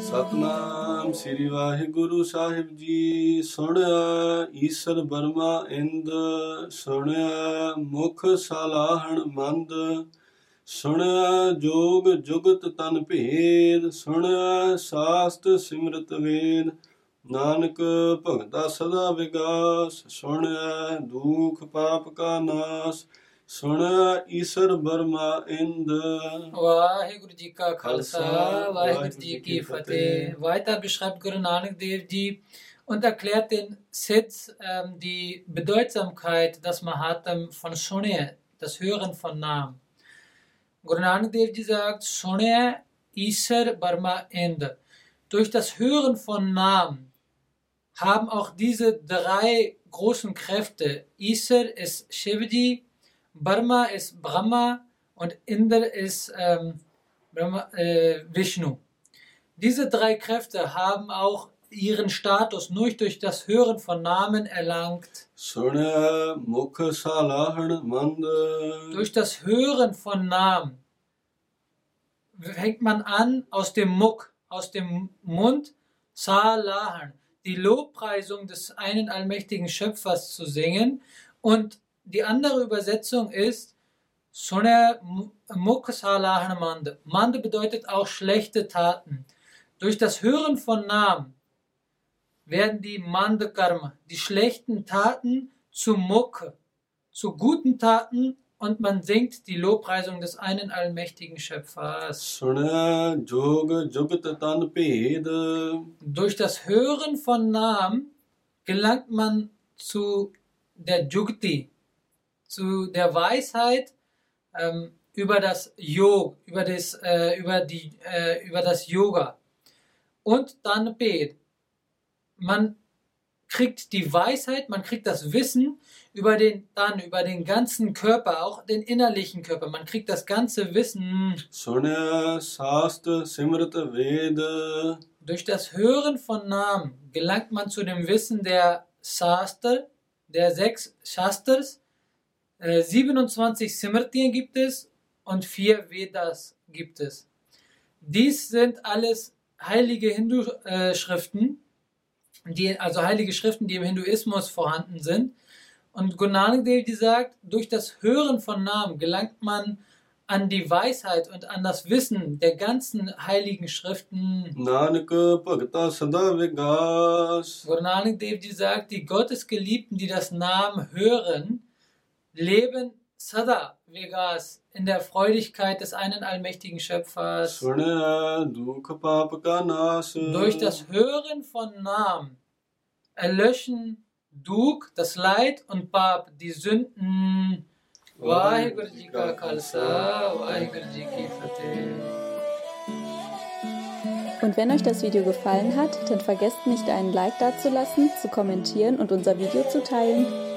ਸਤਨਾਮ ਸ੍ਰੀ ਵਾਹਿਗੁਰੂ ਸਾਹਿਬ ਜੀ, ਸੁਣਿਆ ਈਸ਼ਰ ਬਰਮਾ ਇੰਦ, ਸੁਣਿਆ ਮੁਖ ਸਲਾਹਣ ਮੰਦ, ਸੁਣਿਆ ਜੋਗ ਜੁਗਤ ਤਨ ਭੇਦ, ਸੁਣਿਆ ਸਾਸਤ ਸਿਮਰਤ ਵੇਦ, ਨਾਨਕ ਭਗਤਾ ਸਦਾ ਵਿਗਾਸ, ਸੁਣਿਆ ਦੁਖ ਪਾਪ ਕਾ ਨਾਸ ਸੁਣਿਆ ਈਸ਼ਰ ਬਰਮਾ ਇੰਦ Waheguru Ji ka Khalsa, Khalsa, Waheguru Ji ki Fateh. Weiter beschreibt Guru Nanak Dev Ji und erklärt den Sitz, ähm, die Bedeutsamkeit, das Mahatam von Shunye, das Hören von Namen. Guru Nanak Dev Ji sagt, Shunye Isar Barma Ende. Durch das Hören von Namen haben auch diese drei großen Kräfte, Isar ist Shivaji, Brahma ist Brahma und Indra ist ähm, Brahma, äh, Vishnu. Diese drei Kräfte haben auch ihren Status nur durch das Hören von Namen erlangt. Durch das Hören von Namen fängt man an, aus dem Muk, aus dem Mund, Salahan, die Lobpreisung des einen allmächtigen Schöpfers zu singen und die andere Übersetzung ist Sune Mukh Mande. Bedeutet auch schlechte Taten. Durch das Hören von Namen werden die Mande Karma, die schlechten Taten, zu Mukh, zu guten Taten und man singt die Lobpreisung des einen allmächtigen Schöpfers. Durch das Hören von Namen gelangt man zu der Jugti, zu der Weisheit ähm, über das Yoga, über das, äh, über, die, äh, über das Yoga. Und dann bet. Man kriegt die Weisheit, man kriegt das Wissen über den dann über den ganzen Körper, auch den innerlichen Körper. Man kriegt das ganze Wissen. Durch das Hören von Namen gelangt man zu dem Wissen der Sastra, der sechs Shastras äh, 27 Simritien gibt es und vier Vedas gibt es. Dies sind alles heilige Hindu-Schriften, äh, die, also heilige Schriften, die im Hinduismus vorhanden sind. Und Gunanadevdi sagt, durch das Hören von Namen gelangt man an die Weisheit und an das Wissen der ganzen heiligen Schriften. Nanak Bhakta sagt, die Gottesgeliebten, die das Namen hören, Leben Sada Vegas in der Freudigkeit des einen allmächtigen Schöpfers. Durch das Hören von Namen erlöschen Duk das Leid und Bab die Sünden. Und wenn euch das Video gefallen hat, dann vergesst nicht einen Like dazulassen, zu kommentieren und unser Video zu teilen.